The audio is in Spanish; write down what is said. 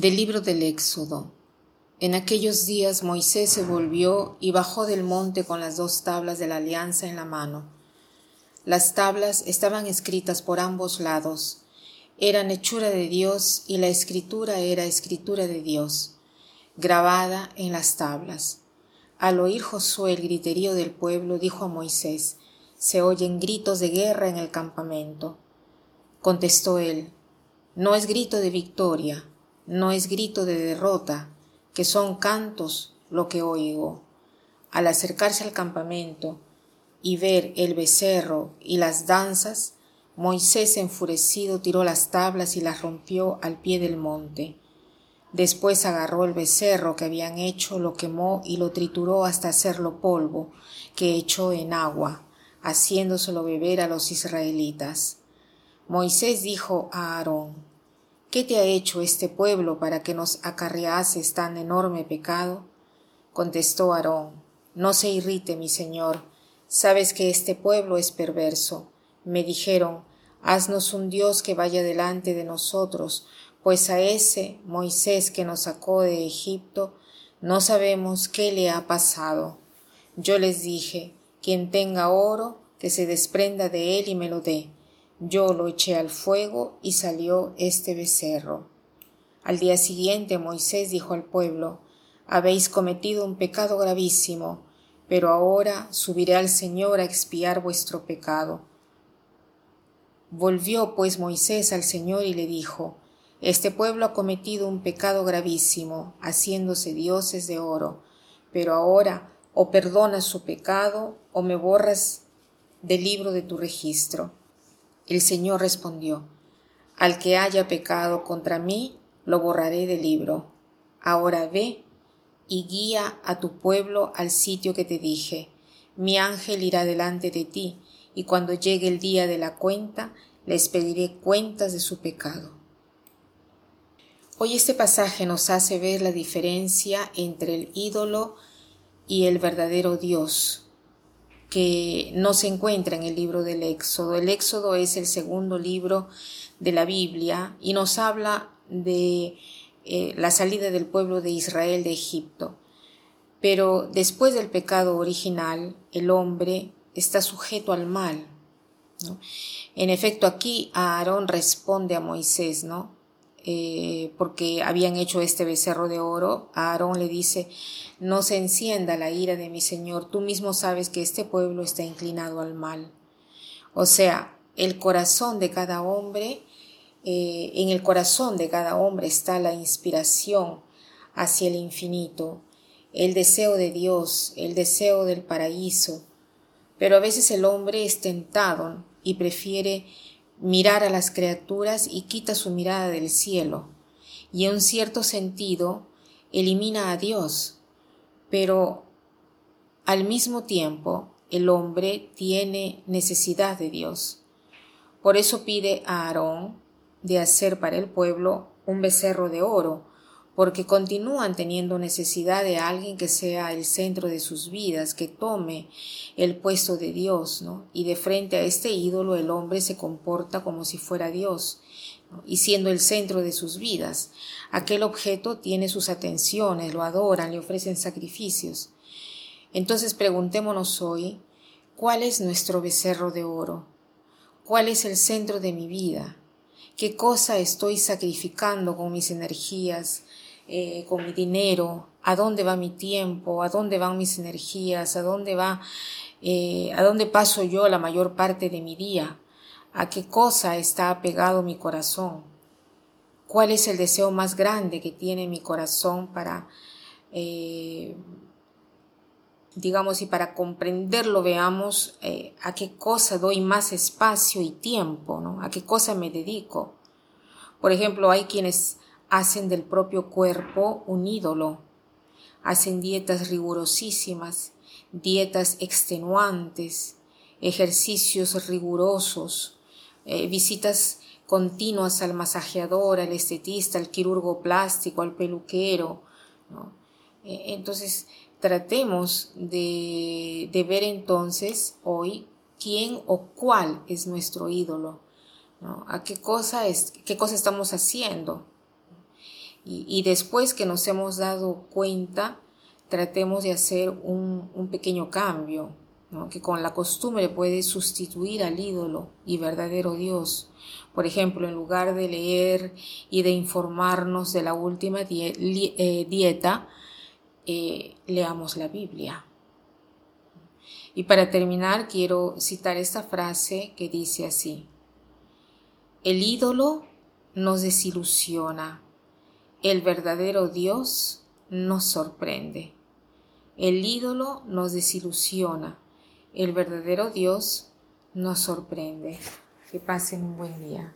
Del libro del Éxodo. En aquellos días Moisés se volvió y bajó del monte con las dos tablas de la alianza en la mano. Las tablas estaban escritas por ambos lados. Eran hechura de Dios y la escritura era escritura de Dios, grabada en las tablas. Al oír Josué el griterío del pueblo, dijo a Moisés, se oyen gritos de guerra en el campamento. Contestó él, no es grito de victoria, no es grito de derrota, que son cantos lo que oigo. Al acercarse al campamento y ver el becerro y las danzas, Moisés enfurecido tiró las tablas y las rompió al pie del monte. Después agarró el becerro que habían hecho, lo quemó y lo trituró hasta hacerlo polvo, que echó en agua, haciéndoselo beber a los israelitas. Moisés dijo a Aarón, ¿Qué te ha hecho este pueblo para que nos acarreases tan enorme pecado? Contestó Aarón, No se irrite, mi señor, sabes que este pueblo es perverso. Me dijeron, Haznos un Dios que vaya delante de nosotros, pues a ese Moisés que nos sacó de Egipto, no sabemos qué le ha pasado. Yo les dije, quien tenga oro, que se desprenda de él y me lo dé yo lo eché al fuego y salió este becerro. Al día siguiente Moisés dijo al pueblo, Habéis cometido un pecado gravísimo, pero ahora subiré al Señor a expiar vuestro pecado. Volvió pues Moisés al Señor y le dijo, Este pueblo ha cometido un pecado gravísimo, haciéndose dioses de oro, pero ahora o perdonas su pecado o me borras del libro de tu registro. El Señor respondió, Al que haya pecado contra mí, lo borraré del libro. Ahora ve y guía a tu pueblo al sitio que te dije. Mi ángel irá delante de ti, y cuando llegue el día de la cuenta, les pediré cuentas de su pecado. Hoy este pasaje nos hace ver la diferencia entre el ídolo y el verdadero Dios, que no se encuentra en el libro del Éxodo. El Éxodo es el segundo libro de la Biblia y nos habla de eh, la salida del pueblo de Israel de Egipto. Pero después del pecado original, el hombre está sujeto al mal. En efecto, aquí Aarón responde a Moisés, ¿no? Eh, porque habían hecho este becerro de oro, Aarón le dice, no se encienda la ira de mi Señor, tú mismo sabes que este pueblo está inclinado al mal. O sea, el corazón de cada hombre, eh, en el corazón de cada hombre está la inspiración hacia el infinito, el deseo de Dios, el deseo del paraíso, pero a veces el hombre es tentado y prefiere mirar a las criaturas y quita su mirada del cielo, y en cierto sentido elimina a Dios, pero al mismo tiempo el hombre tiene necesidad de Dios. Por eso pide a Aarón de hacer para el pueblo un becerro de oro, porque continúan teniendo necesidad de alguien que sea el centro de sus vidas, que tome el puesto de Dios, ¿no? Y de frente a este ídolo el hombre se comporta como si fuera Dios, y siendo el centro de sus vidas. Aquel objeto tiene sus atenciones, lo adoran, le ofrecen sacrificios. Entonces preguntémonos hoy, ¿cuál es nuestro becerro de oro? ¿Cuál es el centro de mi vida? ¿Qué cosa estoy sacrificando con mis energías, eh, con mi dinero, a dónde va mi tiempo, a dónde van mis energías, a dónde va, eh, a dónde paso yo la mayor parte de mi día, a qué cosa está apegado mi corazón, cuál es el deseo más grande que tiene mi corazón para, eh, digamos, y para comprenderlo veamos a qué cosa doy más espacio y tiempo, ¿no? A qué cosa me dedico. Por ejemplo, hay quienes hacen del propio cuerpo un ídolo, hacen dietas rigurosísimas, dietas extenuantes, ejercicios rigurosos, eh, visitas continuas al masajeador, al estetista, al quirurgo plástico, al peluquero. E, entonces, tratemos de, de, ver entonces hoy quién o cuál es nuestro ídolo, ¿A qué cosa, es, qué cosa estamos haciendo? Y, después que nos hemos dado cuenta, tratemos de hacer un, un pequeño cambio, que con la costumbre puede sustituir al ídolo y verdadero Dios. Por ejemplo, en lugar de leer y de informarnos de la última eh, dieta, eh, leamos la Biblia. Y para terminar, quiero citar esta frase que dice así. El ídolo nos desilusiona, el verdadero Dios nos sorprende. El ídolo nos desilusiona, el verdadero Dios nos sorprende. Que pasen un buen día.